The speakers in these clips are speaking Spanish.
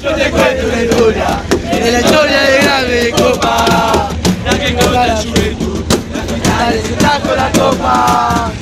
Yo te cuento una historia, de la historia de grande copa. La que canta la juventud, la final se trajo la copa.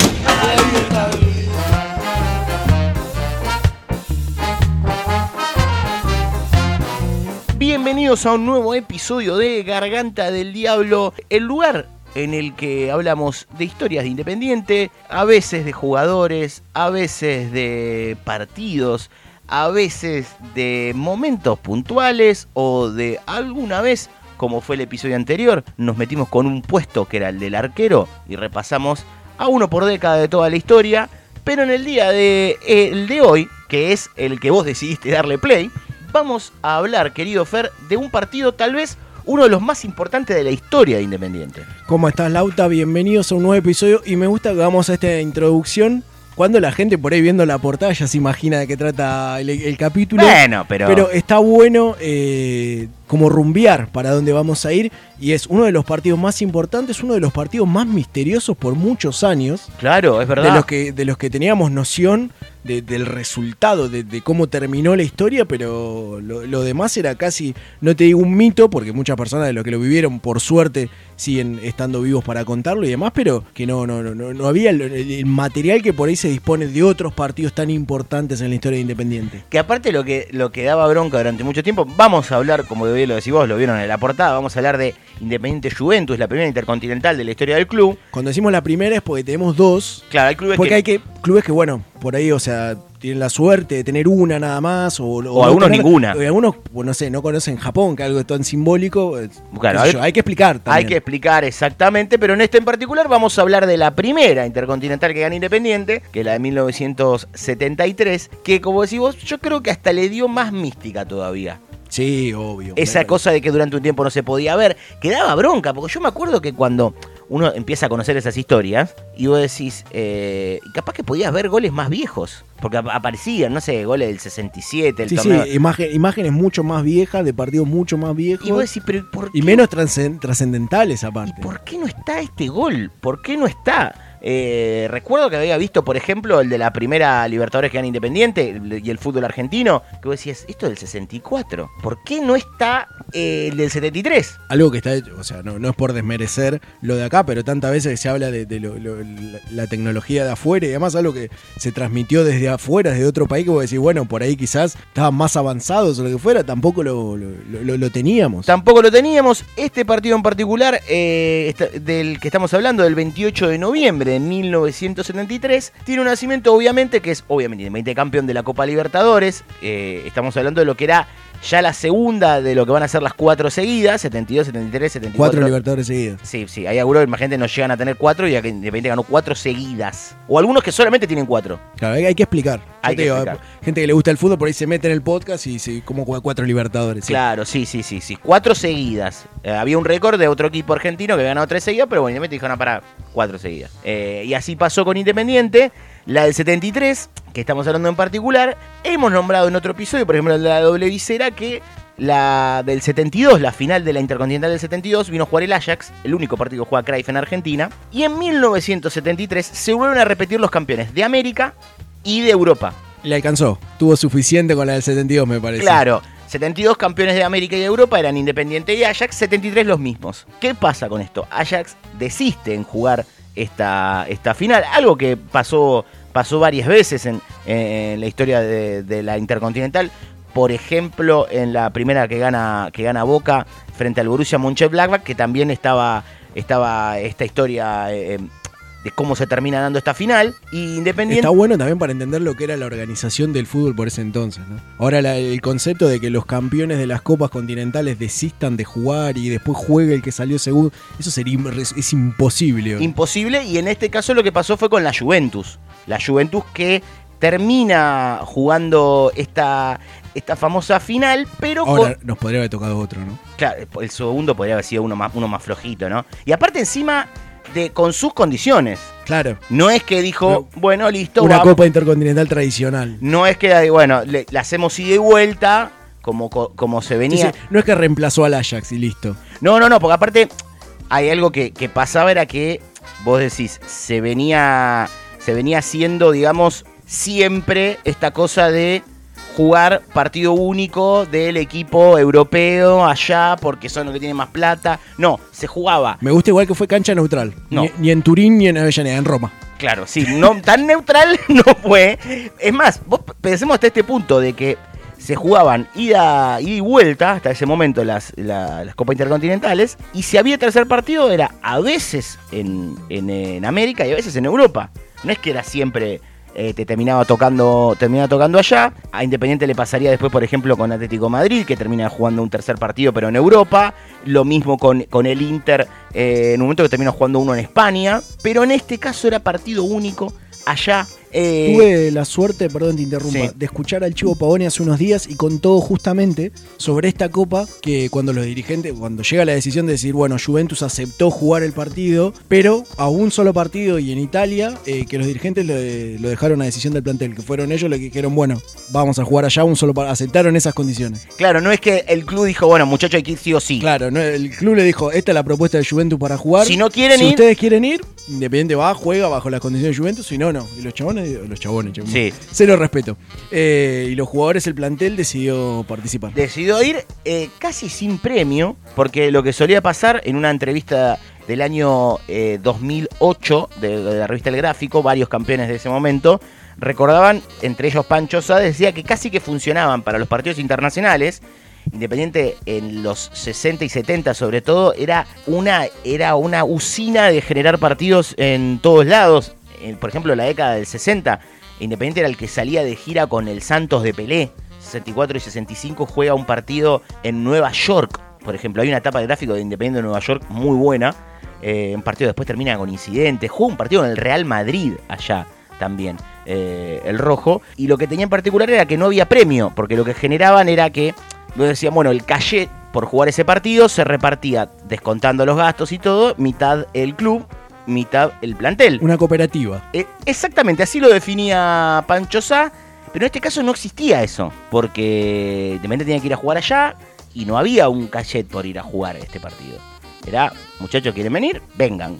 Bienvenidos a un nuevo episodio de Garganta del Diablo, el lugar en el que hablamos de historias de Independiente, a veces de jugadores, a veces de partidos, a veces de momentos puntuales o de alguna vez, como fue el episodio anterior, nos metimos con un puesto que era el del arquero y repasamos a uno por década de toda la historia. Pero en el día de, el de hoy, que es el que vos decidiste darle play, vamos a hablar, querido Fer, de un partido tal vez uno de los más importantes de la historia de Independiente. ¿Cómo estás, Lauta? Bienvenidos a un nuevo episodio y me gusta que hagamos esta introducción cuando la gente por ahí viendo la portada ya se imagina de qué trata el, el capítulo. Bueno, pero... Pero está bueno eh, como rumbear para dónde vamos a ir y es uno de los partidos más importantes, uno de los partidos más misteriosos por muchos años. Claro, es verdad. De los que, de los que teníamos noción de- del resultado, de, de cómo terminó la historia, pero lo, lo demás era casi, no te digo un mito, porque muchas personas de los que lo vivieron, por suerte, siguen estando vivos para contarlo y demás, pero que no, no, no, no, no había el, el material que por ahí se dispone de otros partidos tan importantes en la historia de Independiente. Que aparte lo que, lo que daba bronca durante mucho tiempo, vamos a hablar, como lo decís vos, lo vieron en la portada, vamos a hablar de Independiente Juventus, la primera intercontinental de la historia del club. Cuando decimos la primera es porque tenemos dos, Claro, hay clubes porque que... hay que clubes que, bueno, por ahí, o sea, tienen la suerte de tener una nada más, o, o no algunos tener- ninguna. O algunos, pues, no sé, no conocen Japón, que algo tan simbólico. eh, Claro, hay- yo, hay que explicar Hay también. que explicar exactamente, pero en este en particular vamos a hablar de la primera intercontinental que gana Independiente, que es la de 1973, que como decís vos, yo creo que hasta le dio más mística todavía. Sí, obvio. Esa cosa de que durante un tiempo no se podía ver, que daba bronca, porque yo me acuerdo que cuando uno empieza a conocer esas historias y vos decís, eh, capaz que podías ver goles más viejos, porque ap- aparecían, no sé, goles del 67, el Sí, sí, torneo. imagen- imágenes mucho más viejas, de partidos mucho más viejos. y vos decís, pero ¿por qué? y menos trascen- trascendentales aparte. ¿Y por qué no está este gol? ¿Por qué no está? Eh, recuerdo que había visto, por ejemplo, el de la primera Libertadores que gana Independiente y el fútbol argentino, que vos decías, esto es del 64. ¿Por qué no está eh, el del 73? Algo que está hecho, o sea, no, no es por desmerecer lo de acá, pero tantas veces que se habla de, de lo- lo- la, la tecnología de afuera y además algo que se transmitió desde afuera, desde otro país, que vos decís, bueno, por ahí quizás estaban más avanzados o lo que fuera, tampoco lo, lo- teníamos. Tampoco lo teníamos. Este partido en particular, eh, del que estamos hablando, del 28 de noviembre de 1973, tiene un nacimiento, obviamente, que es obviamente campeón de la Copa Libertadores. Eh, estamos hablando de lo que era ya la segunda de lo que van a ser las cuatro seguidas: 72, 73, 74. Cuatro Libertadores seguidos. Sí, sí, hay algunos, imagínate, no llegan a tener cuatro y ya que Independiente ganó cuatro seguidas. O algunos que solamente tienen cuatro. Claro, hay, hay que explicar. Hay te que digo, explicar. Gente que le gusta el fútbol, por ahí se mete en el podcast y se, como juega cuatro Libertadores. sí. Claro, sí, sí, sí, sí. Cuatro seguidas. Eh, había un récord de otro equipo argentino que había ganado tres seguidas, pero bueno, Independiente dijo, no, para cuatro seguidas. Eh, y así pasó con Independiente. La del 73, que estamos hablando en particular, hemos nombrado en otro episodio, por ejemplo, la de la doble visera, que la del 72, la final de la Intercontinental del 72, vino a jugar el Ajax, el único partido que juega Cruyff en Argentina. Y en 1973 se vuelven a repetir los campeones de América y de Europa. Le alcanzó. Tuvo suficiente con la del 72, me parece. Claro, 72 campeones de América y de Europa eran Independiente y Ajax, 73 los mismos. ¿Qué pasa con esto? Ajax desiste en jugar esta, esta final, algo que pasó, pasó varias veces en, la historia de, de la Intercontinental. Por ejemplo, en la primera que gana, que gana Boca frente al Borussia Mönchengladbach, que también estaba, estaba esta historia eh, de cómo se termina dando esta final. Y Independiente... Está bueno también para entender lo que era la organización del fútbol por ese entonces. ¿no? Ahora la- el concepto de que los campeones de las copas continentales desistan de jugar y después juegue el que salió segundo, eso sería es imposible. imposible y en este caso lo que pasó fue con la Juventus. La Juventus que termina jugando esta, esta famosa final, pero con- Ahora nos podría haber tocado otro, ¿no? claro, el segundo podría haber sido uno más, uno más flojito, ¿no? Y aparte encima de con sus condiciones. Claro. No es que dijo, bueno, listo, Una vamos. copa intercontinental tradicional. No es que, bueno, le, la hacemos ida y vuelta, como, co- como se Sí, venía. sí, No es que reemplazó al Ajax y listo. No, no, no, porque aparte hay algo que, que pasaba era que vos decís, se venía, se venía haciendo, digamos, siempre esta cosa de jugar partido único del equipo europeo allá porque son los que tienen más plata. No, se jugaba. Me gusta igual que fue cancha neutral. No. Ni, ni en Turín ni en Avellaneda, en Roma. Claro, sí, no, tan neutral no fue. Es más, vos pensemos hasta este punto de que se jugaban ida, ida y vuelta hasta ese momento las, la- las Copas Intercontinentales y si había tercer partido era a veces en, en- en América y a veces en Europa. No es que era siempre eh, te terminaba tocando, terminaba tocando allá. A Independiente le pasaría después, por ejemplo, con Atlético Madrid, que termina jugando un tercer partido pero en Europa. Lo mismo con, con el Inter eh, en un momento que terminó jugando uno en España. Pero en este caso era partido único allá. Eh, Tuve la suerte, perdón te interrumpa, Sí. de escuchar al Chivo Pavone hace unos días y contó justamente sobre esta copa que cuando los dirigentes, cuando llega la decisión de decir, bueno, Juventus aceptó jugar el partido, pero a un solo partido y en Italia, eh, que los dirigentes lo, lo dejaron a decisión del plantel, que fueron ellos los que dijeron, bueno, vamos a jugar allá un solo partido, aceptaron esas condiciones. Claro, no es que el club dijo, bueno, muchachos, hay que ir sí o sí. Claro, ¿no? el club le dijo, esta es la propuesta de Juventus para jugar. Si no quieren si ir- ustedes quieren ir, Independiente va, juega bajo las condiciones de Juventus, si no, no. Y los chabones, los chabones, chabones. Sí. Cero respeto. Eh, y los jugadores, el plantel decidió participar. Decidió ir eh, casi sin premio, porque lo que solía pasar en una entrevista del año eh, 2008 de, de la revista El Gráfico, varios campeones de ese momento, recordaban, entre ellos Pancho Sá, decía que casi que funcionaban para los partidos internacionales. Independiente en los 60 y 70 sobre todo, era una, era una usina de generar partidos en todos lados. Por ejemplo, en la década del 60, Independiente era el que salía de gira con el Santos de Pelé. 64 y 65 juega un partido en Nueva York. Por ejemplo, hay una etapa de gráfico de Independiente de Nueva York muy buena. Eh, un partido después termina con incidentes. Jugó un partido en el Real Madrid allá también, eh, el rojo. Y lo que tenía en particular era que no había premio, porque lo que generaban era que, nos decían, bueno, el cachet por jugar ese partido se repartía, descontando los gastos y todo, mitad el club, mitad el plantel. Una cooperativa. Eh, exactamente, así lo definía Pancho Sá, pero en este caso no existía eso, porque Independiente tenía que ir a jugar allá y no había un cachet por ir a jugar este partido. Era, muchachos, ¿quieren venir? Vengan.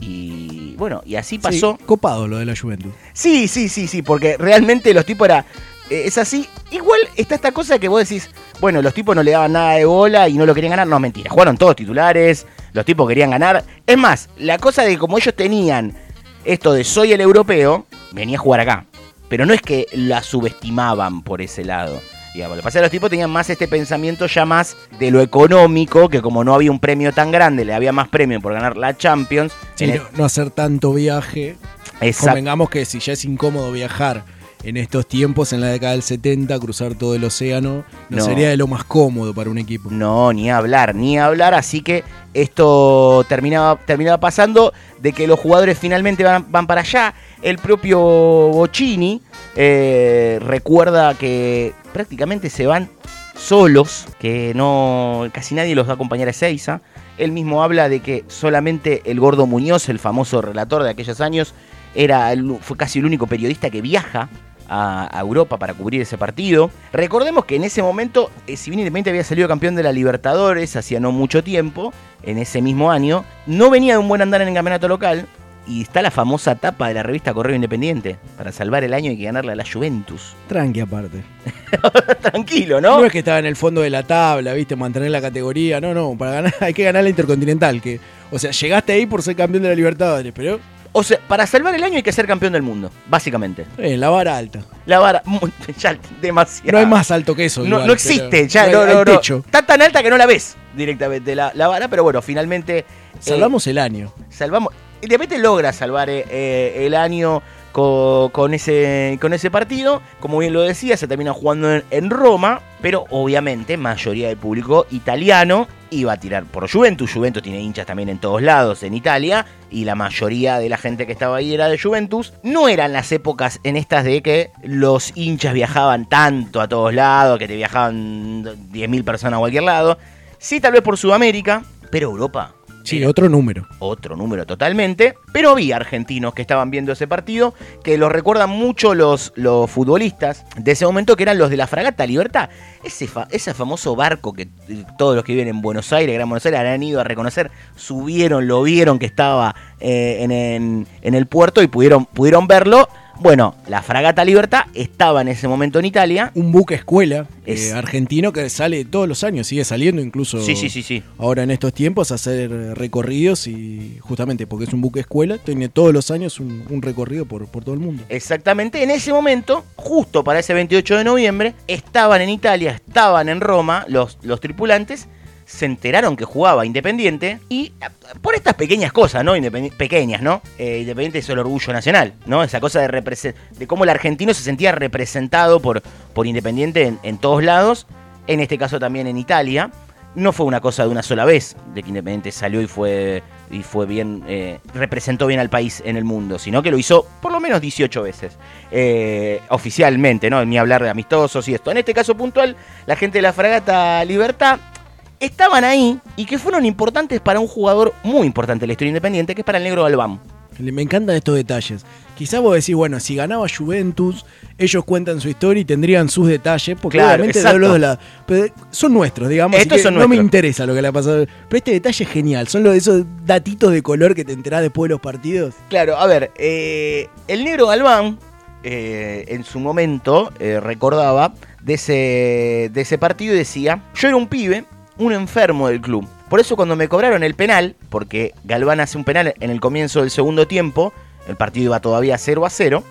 Y bueno, y así pasó. Sí, copado lo de la Juventus. Sí, sí, sí, sí, porque realmente los tipos era. Eh, es así. Igual está esta cosa que vos decís, bueno, los tipos no le daban nada de bola y no lo querían ganar. No, mentira. Jugaron todos titulares, los tipos querían ganar. Es más, la cosa de que como ellos tenían esto de soy el europeo, venía a jugar acá. Pero no es que la subestimaban por ese lado. Digamos, lo que pasa es que los tipos tenían más este pensamiento ya más de lo económico, que como no había un premio tan grande, le había más premio por ganar la Champions. Sí, el- no, no hacer tanto viaje. Exacto. Convengamos que si ya es incómodo viajar en estos tiempos, en la década del 70, cruzar todo el océano, no, No. sería de lo más cómodo para un equipo. No, ni hablar, ni hablar. Así que esto terminaba, terminaba pasando de que los jugadores finalmente van, van para allá. El propio Bocini eh, recuerda que prácticamente se van solos, que no casi nadie los va a acompañar a Ezeiza. Él mismo habla de que solamente el Gordo Muñoz, el famoso relator de aquellos años, era el- fue casi el único periodista que viaja a, Europa para cubrir ese partido. Recordemos que en ese momento, eh, si bien Independiente había salido campeón de la Libertadores hacía no mucho tiempo, en ese mismo año, no venía de un buen andar en el campeonato local. Y está la famosa tapa de la revista Correo Independiente. Para salvar el año hay que ganarle a la Juventus. Tranqui aparte. Tranquilo, ¿No? ¿no? es que estaba en el fondo de la tabla, viste, mantener la categoría. No, no, para ganar hay que ganar la Intercontinental. Que, o sea, llegaste ahí por ser campeón de la Libertadores, pero O sea, para salvar el año hay que ser campeón del mundo, básicamente. eh, la vara alta. La vara, ya demasiado. No hay más alto que eso. No, igual, no existe, ya, no, hay no, techo. Está tan alta que no la ves directamente la, la vara, pero bueno, finalmente. eh, Salvamos el año. salvamos. Independiente logra salvar eh, eh, el año co- con, ese, con ese partido. Como bien lo decía, se termina jugando en, en Roma, pero obviamente mayoría del público italiano iba a tirar por Juventus. Juventus tiene hinchas también en todos lados en Italia y la mayoría de la gente que estaba ahí era de Juventus. No eran las épocas en estas de que los hinchas viajaban tanto a todos lados, que te viajaban 10.000 personas a cualquier lado. Sí, tal vez por Sudamérica, pero Europa Sí, otro número. otro número totalmente, pero había argentinos que estaban viendo ese partido, que lo recuerdan mucho los, los futbolistas de ese momento, que eran los de la Fragata Libertad, ese, fa- ese famoso barco que eh, todos los que viven en Buenos Aires, Gran Buenos Aires, han ido a reconocer, subieron, lo vieron que estaba eh, en, en- en el puerto y pudieron, pudieron verlo Bueno, la fragata Libertad estaba en ese momento en Italia. Un buque escuela Es- eh, argentino que sale todos los años, sigue saliendo incluso Sí, sí, sí, sí. ahora en estos tiempos a hacer recorridos y justamente porque es un buque escuela, tiene todos los años un, un recorrido por, por todo el mundo. Exactamente, en ese momento, justo para ese 28 de noviembre, estaban en Italia, estaban en Roma los, los tripulantes, se enteraron que jugaba Independiente y eh, por estas pequeñas cosas, ¿no? Independi- pequeñas, ¿no? Eh, Independiente es el orgullo nacional, ¿no? Esa cosa de, de cómo el argentino se sentía representado por, por Independiente en, todos lados, en este caso también en Italia. No fue una cosa de una sola vez, de que Independiente salió y fue, y fue bien, eh, representó bien al país en el mundo, sino que lo hizo por lo menos 18 veces, oficialmente, ¿no? Ni hablar de amistosos y esto. En este caso puntual, la gente de la fragata Libertad estaban ahí y que fueron importantes para un jugador muy importante de la historia independiente, que es para el negro Galván. Me encantan estos detalles. Quizás vos decís, bueno, si ganaba Juventus, ellos cuentan su historia y tendrían sus detalles, porque Claro, obviamente exacto. hablo de la, pero son nuestros, digamos. Estos son no me interesa lo que le ha pasado. Pero este detalle es genial. Son los de esos datitos de color que te enterás después de los partidos. Claro, a ver, eh, el negro Galván eh, en su momento eh, recordaba de ese, de ese partido y decía, yo era un pibe, un enfermo del club. Por eso cuando me cobraron el penal, porque Galván hace un penal en el comienzo del segundo tiempo, el partido iba todavía 0 a 0,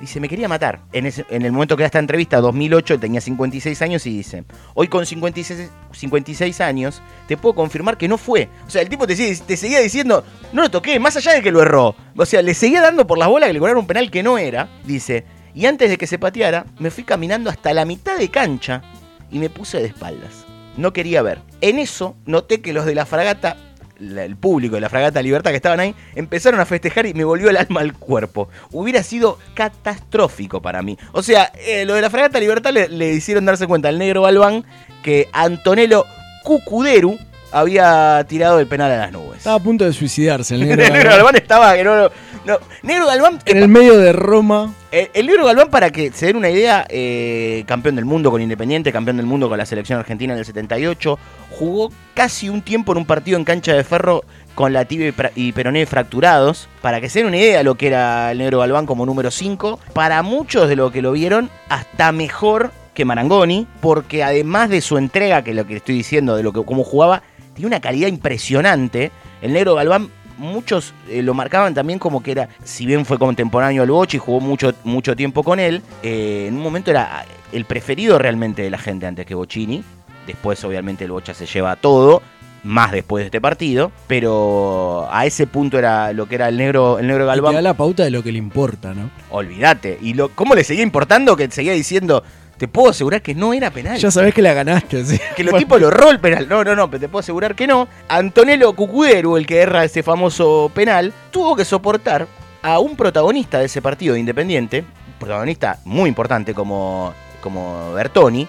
dice, me quería matar. En, ese- en el momento que da esta entrevista, 2008, él tenía 56 años y dice, hoy con 56, 56 años, te puedo confirmar que no fue. O sea, el tipo te, te seguía diciendo, no lo toqué, más allá de que lo erró. O sea, le seguía dando por las bolas que le cobraron un penal que no era, dice, y antes de que se pateara, me fui caminando hasta la mitad de cancha y me puse de espaldas. No quería ver. En eso noté que los de la fragata, el público de la fragata Libertad que estaban ahí, empezaron a festejar y me volvió el alma al cuerpo. Hubiera sido catastrófico para mí. O sea, eh, de la fragata Libertad le, le hicieron darse cuenta al negro Balbán que Antonello Cucuderu había tirado el penal a las nubes. Estaba a punto de suicidarse el El negro. negro Galván. Galván estaba que no, no- Negro Galván en el medio de Roma. el, el Negro Galván, para que se den una idea, eh, campeón del mundo con Independiente, campeón del mundo con la selección argentina en el 78, jugó casi un tiempo en un partido en cancha de ferro con la tibia y peroné fracturados. Para que se den una idea de lo que era el Negro Galván como número 5, para muchos de lo que lo vieron, hasta mejor que Marangoni, porque además de su entrega, que es lo que estoy diciendo, de lo que cómo jugaba, tiene una calidad impresionante. El Negro Galván muchos eh, lo marcaban también como que era, si bien fue contemporáneo al Bochi y jugó mucho, mucho tiempo con él, eh, en un momento era el preferido realmente de la gente antes que Bocini. Después, obviamente, el Bocha se lleva todo, más después de este partido, pero a ese punto era lo que era el negro, el negro Y te da Galván. la pauta de lo que le importa, ¿no? Olvídate. Y lo, cómo le seguía importando que seguía diciendo, te puedo asegurar que no era penal. Ya sabés que la ganaste, ¿sí? Que los tipos lo erró el penal. No, no, no, pero te puedo asegurar que no. Antonello Cucuderu, el que erra ese famoso penal, tuvo que soportar a un protagonista de ese partido de Independiente, un protagonista muy importante como, como Bertoni,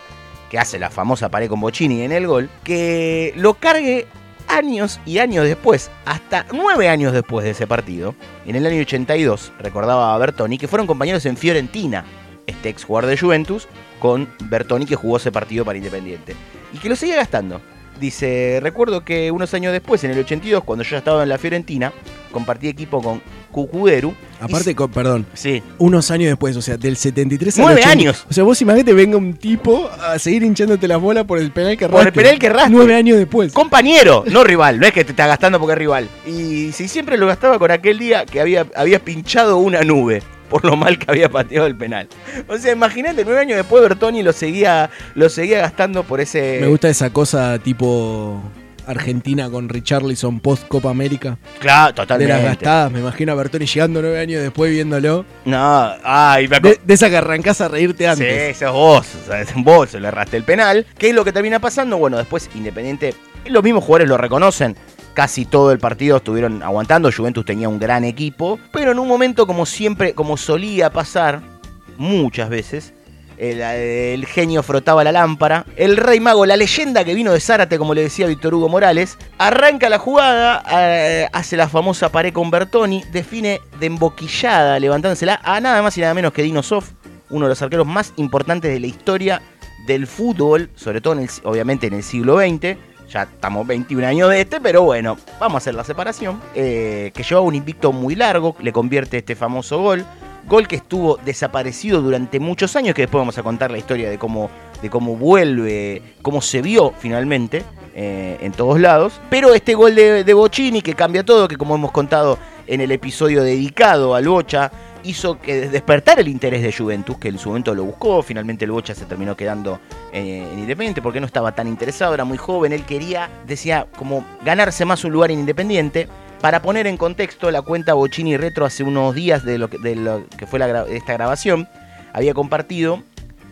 que hace la famosa pared con Bocini en el gol, que lo cargue años y años después, hasta nueve años después de ese partido, en el año 82, recordaba a Bertoni, que fueron compañeros en Fiorentina, este ex jugador de Juventus, con Bertoni que jugó ese partido para Independiente. Y que lo seguía gastando. Dice, recuerdo que unos años después, en el 82, cuando yo ya estaba en la Fiorentina, compartí equipo con Cucuderu. Aparte, y- con, perdón, Sí, unos años después, o sea, del 73 al Nueve 80. años. O sea, vos imagínate venga un tipo a seguir hinchándote las bolas por el penal que Por el penal que erraste. Nueve años después. compañero, no rival, no es que te está gastando porque es rival. Y si siempre lo gastaba con aquel día que había, había pinchado una nube por lo mal que había pateado el penal. O sea, imagínate, nueve años después Bertoni lo seguía, lo seguía gastando por ese... Me gusta esa cosa tipo Argentina con Richarlison post Copa América. Claro, De totalmente. las gastadas, me imagino a Bertoni llegando nueve años después viéndolo. No, ay, me De, de esa que arrancás a reírte antes. Sí, sos vos, o sea, vos le erraste el penal. ¿Qué es lo que termina pasando? Bueno, después Independiente, los mismos jugadores lo reconocen. Casi todo el partido estuvieron aguantando. Juventus tenía un gran equipo. Pero en un momento, como siempre, como solía pasar, muchas veces, el, genio frotaba la lámpara. El rey mago, la leyenda que vino de Zárate, como le decía Víctor Hugo Morales, arranca la jugada, eh, hace la famosa pared con Bertoni, define de emboquillada, levantándosela a nada más y nada menos que Dino Sof, uno de los arqueros más importantes de la historia del fútbol, sobre todo obviamente en el siglo XX. Ya estamos 21 años de este, pero bueno, vamos a hacer la separación. eh, que llevaba un invicto muy largo, le convierte este famoso gol. Gol que estuvo desaparecido durante muchos años, que después vamos a contar la historia de cómo, de cómo vuelve, cómo se vio finalmente eh, en todos lados. Pero este gol de, de Bocini que cambia todo, que como hemos contado en el episodio dedicado al Bocha, hizo que despertar el interés de Juventus, que en su momento lo buscó, finalmente el Bocha se terminó quedando eh, en Independiente porque no estaba tan interesado, era muy joven, él quería, decía, como ganarse más un lugar en Independiente. Para poner en contexto, la cuenta Bocini Retro hace unos días de lo que, fue la esta grabación, había compartido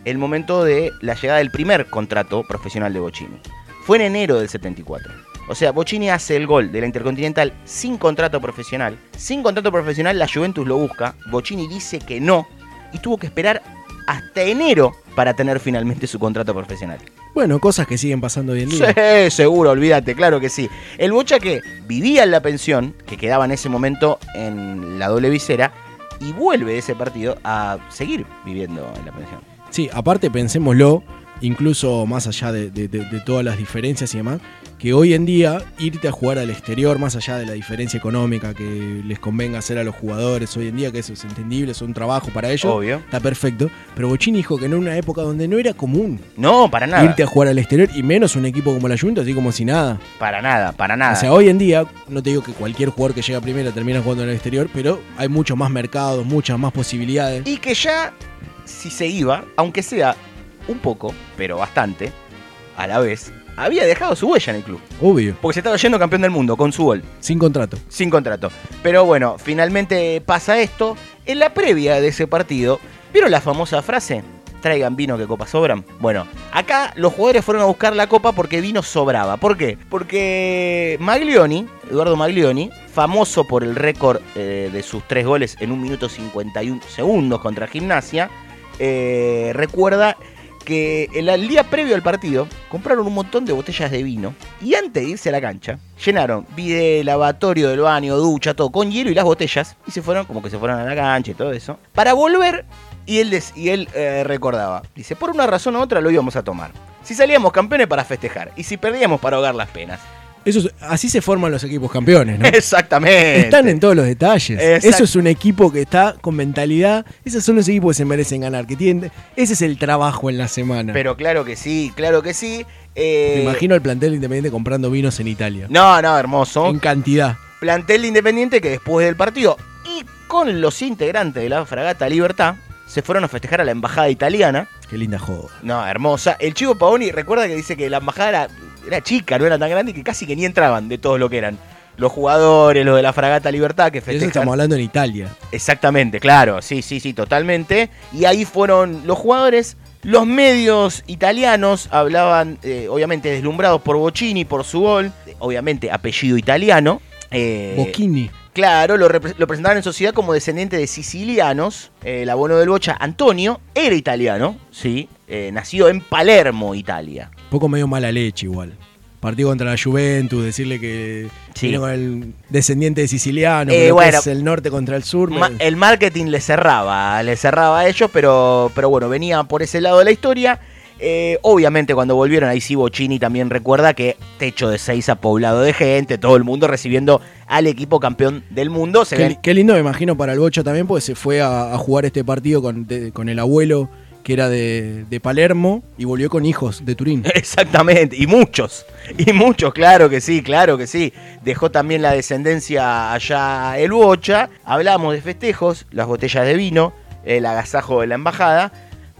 el momento de la llegada del primer contrato profesional de Bocini. Fue en enero del 74. O sea, Bocini hace el gol de la Intercontinental sin contrato profesional. Sin contrato profesional, la Juventus lo busca. Bocini dice que no. Y tuvo que esperar hasta enero para tener finalmente su contrato profesional. Bueno, cosas que siguen pasando hoy en día. Sí, seguro, olvídate, claro que sí. El Bocha que vivía en la pensión, que quedaba en ese momento en la doble visera, y vuelve de ese partido a seguir viviendo en la pensión. Sí, aparte pensémoslo, incluso más allá de, de- de- de todas las diferencias y demás, que hoy en día irte a jugar al exterior, más allá de la diferencia económica que les convenga hacer a los jugadores hoy en día, que eso es entendible, es un trabajo para ellos, Obvio. está perfecto, pero Bochini dijo que en una época donde no era común No, para nada. irte a jugar al exterior, y menos un equipo como la Juventus, así como si nada. Para nada, para nada. O sea, hoy en día, no te digo que cualquier jugador que llega primero termina jugando en el exterior, pero hay muchos más mercados, muchas más posibilidades. Y que ya, si se iba, aunque sea un poco, pero bastante, a la vez, había dejado su huella en el club. Obvio, Porque se estaba yendo campeón del mundo con su gol. sin contrato. sin contrato. Pero bueno, finalmente pasa esto. En la previa de ese partido, ¿vieron la famosa frase? Traigan vino que copas sobran. Bueno, acá los jugadores fueron a buscar la copa porque vino sobraba. ¿Por qué? Porque Maglioni, Eduardo Maglioni, famoso por el récord eh, de sus tres goles en un minuto 51 segundos contra Gimnasia, eh, recuerda que el, el día previo al partido compraron un montón de botellas de vino y antes de irse a la cancha llenaron vide lavatorio del baño, ducha, todo con hielo y las botellas y se fueron como que se fueron a la cancha y todo eso para volver y él, des- y él eh, recordaba, dice, por una razón u otra lo íbamos a tomar. Si salíamos campeones para festejar y si perdíamos para ahogar las penas. Eso es- así se forman los equipos campeones, ¿no? Exactamente. Están en todos los detalles. Eso es un equipo que está con mentalidad. Esos son los equipos que se merecen ganar, que tienen. Ese es el trabajo en la semana. Pero claro que sí, claro que sí. Eh, Me imagino al plantel independiente comprando vinos en Italia. No, no, hermoso. En cantidad. plantel de Independiente que después del partido y con los integrantes de la Fragata Libertad se fueron a festejar a la embajada italiana. Qué linda joda. No, hermosa. El Chivo Paoni recuerda que dice que la embajada era, era chica, no era tan grande que casi que ni entraban de todo lo que eran. Los jugadores, los de la Fragata Libertad que De eso festejan. estamos hablando en Italia. Exactamente, claro, sí, sí, sí, totalmente. Y ahí fueron los jugadores, los medios italianos hablaban, eh, obviamente deslumbrados por Bocini, por su gol, obviamente apellido italiano. eh, Bocchini. Claro, lo presentaban en sociedad como descendiente de sicilianos. El abono del Bocha, Antonio, era italiano, sí, eh, nacido en Palermo, Italia. Poco medio mala leche igual. Partido contra la Juventus, decirle que Sí. viene con el descendiente de siciliano, Eh, pero bueno. es el norte contra el sur. Ma- el marketing le cerraba, le cerraba a ellos, pero, pero bueno, venía por ese lado de la historia. Eh, obviamente cuando volvieron ahí sí Bocini también recuerda que techo de seis poblado de gente, todo el mundo recibiendo al equipo campeón del mundo. Se Qué, ven- li- qué lindo me imagino para el Bocha también, porque se fue a, a jugar este partido con, de- con el abuelo que era de, de Palermo y volvió con hijos de Turín. Exactamente, y muchos, y muchos, claro que sí, claro que sí. Dejó también la descendencia allá el Bocha. Hablamos de festejos, las botellas de vino, el agasajo de la embajada,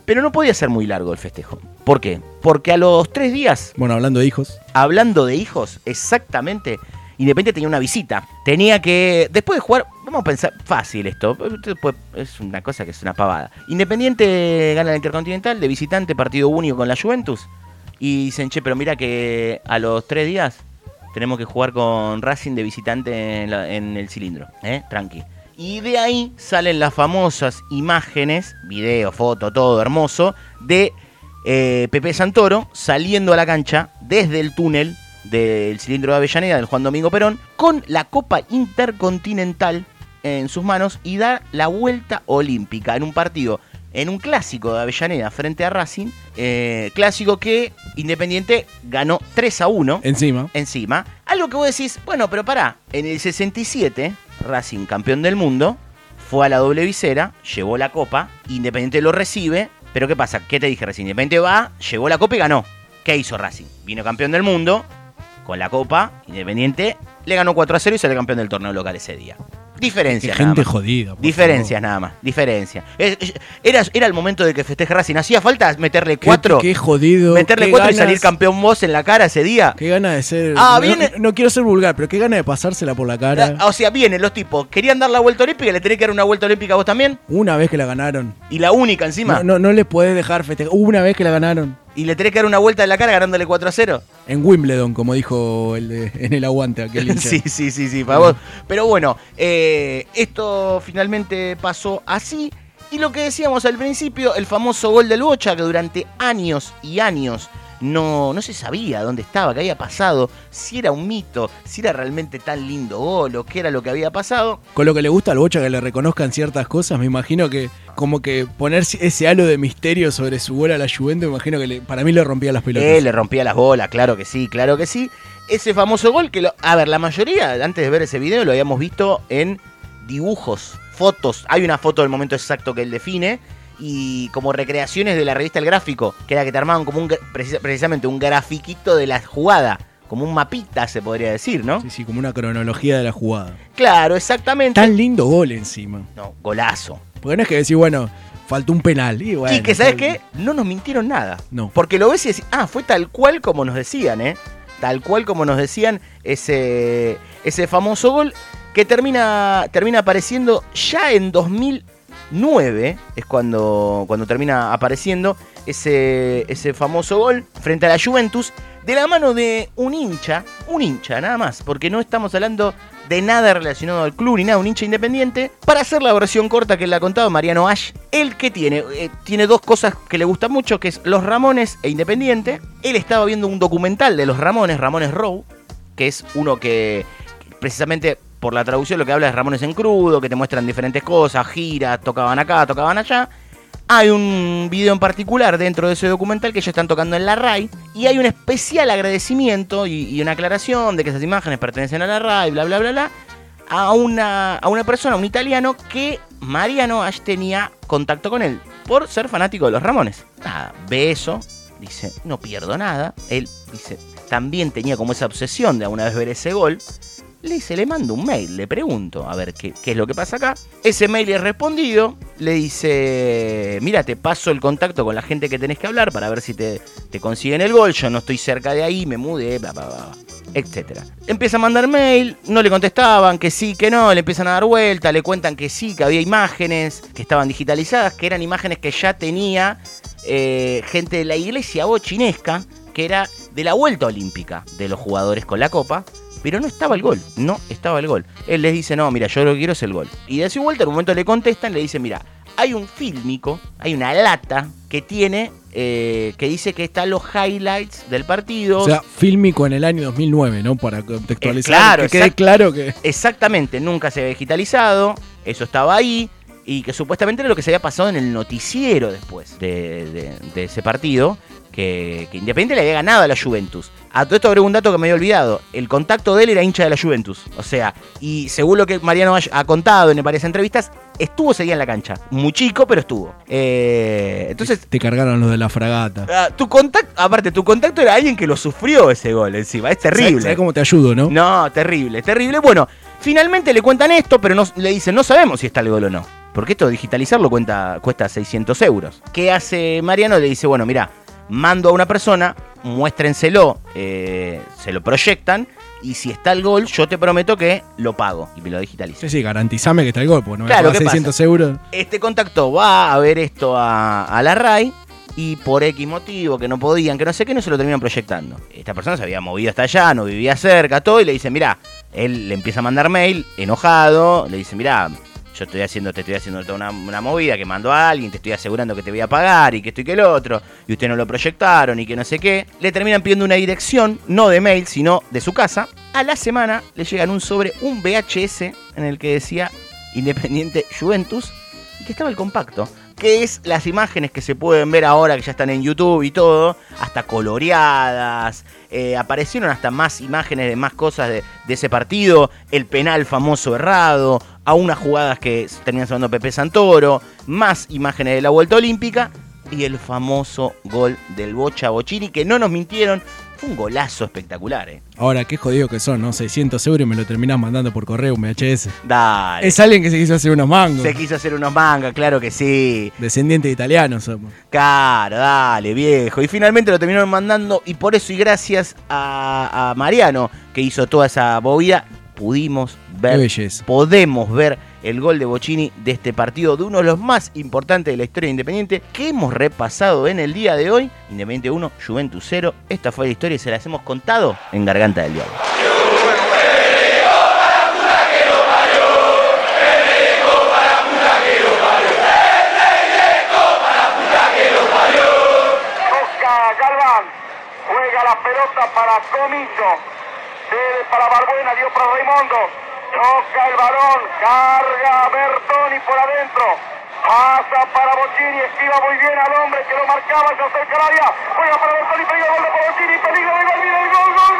pero no podía ser muy largo el festejo. ¿Por qué? Porque a los tres días Bueno, hablando de hijos, hablando de hijos, exactamente, Independiente tenía una visita. Tenía que, después de jugar, vamos a pensar, fácil esto, es una cosa que es una pavada. Independiente gana la Intercontinental de visitante, partido único con la Juventus. Y dicen, che, pero mira que a los tres días tenemos que jugar con Racing de visitante en el cilindro, ¿eh? Tranqui. Y de ahí salen las famosas imágenes, video, foto, todo hermoso, de eh, Pepe Santoro saliendo a la cancha desde el túnel del cilindro de Avellaneda del Juan Domingo Perón con la Copa Intercontinental en sus manos y da la vuelta olímpica en un partido, en un clásico de Avellaneda frente a Racing, eh, clásico que Independiente ganó 3 a 1 encima. encima. Algo que vos decís, bueno, pero pará, en el 67, Racing campeón del mundo, fue a la doble visera, llevó la copa, Independiente lo recibe, pero ¿qué pasa? ¿Qué te dije recién? Independiente va, llevó la copa y ganó. ¿Qué hizo Racing? Vino campeón del mundo con la copa, Independiente le ganó 4 a 0 y salió campeón del torneo local ese día. Diferencias. Qué nada gente más. jodida. Diferencias favor. nada más, diferencias. Era, era el momento de que festeje Racing. Hacía falta meterle cuatro, Qué, jodido. meterle qué cuatro y salir campeón vos en la cara ese día. Qué gana de ser. Ah, no, viene- no quiero ser vulgar, pero qué gana de pasársela por la cara. O sea, vienen los tipos, querían dar la vuelta olímpica, le tenés que dar una vuelta olímpica a vos también. Una vez que la ganaron. Y la única encima. No, no, no les podés dejar festejar. Una vez que la ganaron. Y le tenés que dar una vuelta en la cara ganándole 4 a 0. En Wimbledon, como dijo el de- en el aguante aquel. Sí, sí, sí, sí, para vos. Pero bueno, eh, esto finalmente pasó así. Y lo que decíamos al principio, el famoso gol del Bocha, que durante años y años no, no se sabía dónde estaba, qué había pasado, si era un mito, si era realmente tan lindo gol o qué era lo que había pasado. Con lo que le gusta al Bocha que le reconozcan ciertas cosas, me imagino que como que poner ese halo de misterio sobre su gol a la Juventus, me imagino que le- para mí le rompía las pelotas. Eh, le rompía las bolas, claro que sí, claro que sí. Ese famoso gol que, lo- a ver, la mayoría, antes de ver ese video, lo habíamos visto en dibujos, fotos. Hay una foto del momento exacto que él define y como recreaciones de la revista El Gráfico, que era que te armaban como un, precisamente un grafiquito de la jugada, como un mapita se podría decir, ¿no? Sí, sí, como una cronología de la jugada. Claro, exactamente. Tan lindo gol encima. No, golazo. Porque no es que decir, bueno, faltó un penal. Y bueno, y que, ¿sabes qué? No nos mintieron nada. No. Porque lo ves y decís, ah, fue tal cual como nos decían, ¿eh? Tal cual como nos decían ese, ese famoso gol que termina, termina apareciendo ya en 2009, es cuando, cuando termina apareciendo ese, ese famoso gol frente a la Juventus, de la mano de un hincha, un hincha nada más, porque no estamos hablando de nada relacionado al club ni nada, un hincha independiente, para hacer la versión corta que le ha contado Mariano Ash. Él que tiene, Eh, tiene dos cosas que le gustan mucho, que es Los Ramones e Independiente. Él estaba viendo un documental de Los Ramones, Ramones Row, que es uno que precisamente por la traducción lo que habla es Ramones en crudo, que te muestran diferentes cosas, giras, tocaban acá, tocaban allá. Hay un video en particular dentro de ese documental que ellos están tocando en la RAI y hay un especial agradecimiento y, una aclaración de que esas imágenes pertenecen a la RAI, bla, bla, bla, bla, a una, a una persona, un italiano, que Mariano Ash tenía contacto con él por ser fanático de los Ramones. Nada, ve eso, dice, no pierdo nada. Él dice, también tenía como esa obsesión de alguna vez ver ese gol. Le dice, le mando un mail, le pregunto a ver qué, qué es lo que pasa acá. Ese mail es respondido, le dice, mira, te paso el contacto con la gente que tenés que hablar para ver si te, te consiguen el gol. Yo no estoy cerca de ahí, me mudé, bla, bla, bla, etcétera. Empieza a mandar mail, no le contestaban, que sí, que no, le empiezan a dar vuelta, le cuentan que sí, que había imágenes que estaban digitalizadas, que eran imágenes que ya tenía eh, gente de la iglesia bochinesca, que era de la vuelta olímpica de los jugadores con la copa, pero no estaba el gol, no estaba el gol. Él les dice, no, mira, yo lo que quiero es el gol. Y de su vuelta, en un momento le contestan, le dicen, mira, hay un fílmico, hay una lata que tiene, eh, que dice que están los highlights del partido. O sea, fílmico en el año 2009, ¿no? Para contextualizar. Eh, claro, que quede claro que. Exactamente, nunca se había digitalizado, eso estaba ahí, y que supuestamente era lo que se había pasado en el noticiero después de, de- de ese partido, que, que Independiente le había ganado a la Juventus. A todo esto agrego un dato que me había olvidado, el contacto de él era hincha de la Juventus, o sea, y según lo que Mariano ha contado en varias entrevistas, estuvo seguía en la cancha, muy chico, pero estuvo. Eh, entonces, Te cargaron los de la fragata. ah, tu contacto, aparte, tu contacto era alguien que lo sufrió ese gol encima, es terrible. ¿Sabes, sabes cómo te ayudo, no? No, terrible, terrible. Bueno, finalmente le cuentan esto, pero no, le dicen, no sabemos si está el gol o no. Porque esto digitalizarlo cuenta, cuesta 600 euros. ¿Qué hace Mariano? Le dice, bueno, mira, mando a una persona, muéstrenselo, eh, se lo proyectan, y si está el gol, yo te prometo que lo pago y me lo digitalizo. Sí, sí, garantizame que está el gol, porque no me Claro, pagas ¿qué pasa? 600 euros. Este contacto va a ver esto a, a la RAI y por X motivo que no podían, que no sé qué, no se lo terminan proyectando. Esta persona se había movido hasta allá, no vivía cerca, todo, y le dice, mira, él le empieza a mandar mail, enojado, le dice, mira, yo estoy haciendo, te estoy haciendo toda una, una movida que mando a alguien, te estoy asegurando que te voy a pagar y que esto y que el otro, y usted no lo proyectaron y que no sé qué. Le terminan pidiendo una dirección, no de mail, sino de su casa. A la semana le llegan un sobre, un VHS, en el que decía Independiente Juventus, y que estaba el compacto. que es las imágenes que se pueden ver ahora, que ya están en YouTube y todo, hasta coloreadas, eh, aparecieron hasta más imágenes de más cosas de, de, ese partido, el penal famoso errado, a unas jugadas que tenían sonando Pepe Santoro, más imágenes de la Vuelta Olímpica y el famoso gol del Bocha Bochini, que no nos mintieron, fue un golazo espectacular, ¿eh? Ahora, qué jodido que son, ¿no? 600 euros y me lo terminás mandando por correo, un VHS. Dale. Es alguien que se quiso hacer unos mangos. Se quiso hacer unos mangas, claro que sí. Descendiente de italianos somos. Claro, dale, viejo. Y finalmente lo terminaron mandando y por eso y gracias a, a Mariano, que hizo toda esa movida, pudimos ver, podemos ver el gol de Bocini de este partido, de uno de los más importantes de la historia de Independiente, que hemos repasado en el día de hoy. Independiente 1, Juventus 0. Esta fue la historia y se las hemos contado en Garganta del Diablo. Juega la pelota para Comiso. Para Barbuena, dio para Raimondo. Toca el balón, carga Bertoni por adentro. Pasa para Bocini, esquiva muy bien al hombre que lo marcaba, se acerca área. Juega para Bertoni, peligro gol de Bocini, peligro de gol, gol, gol, gol, gol,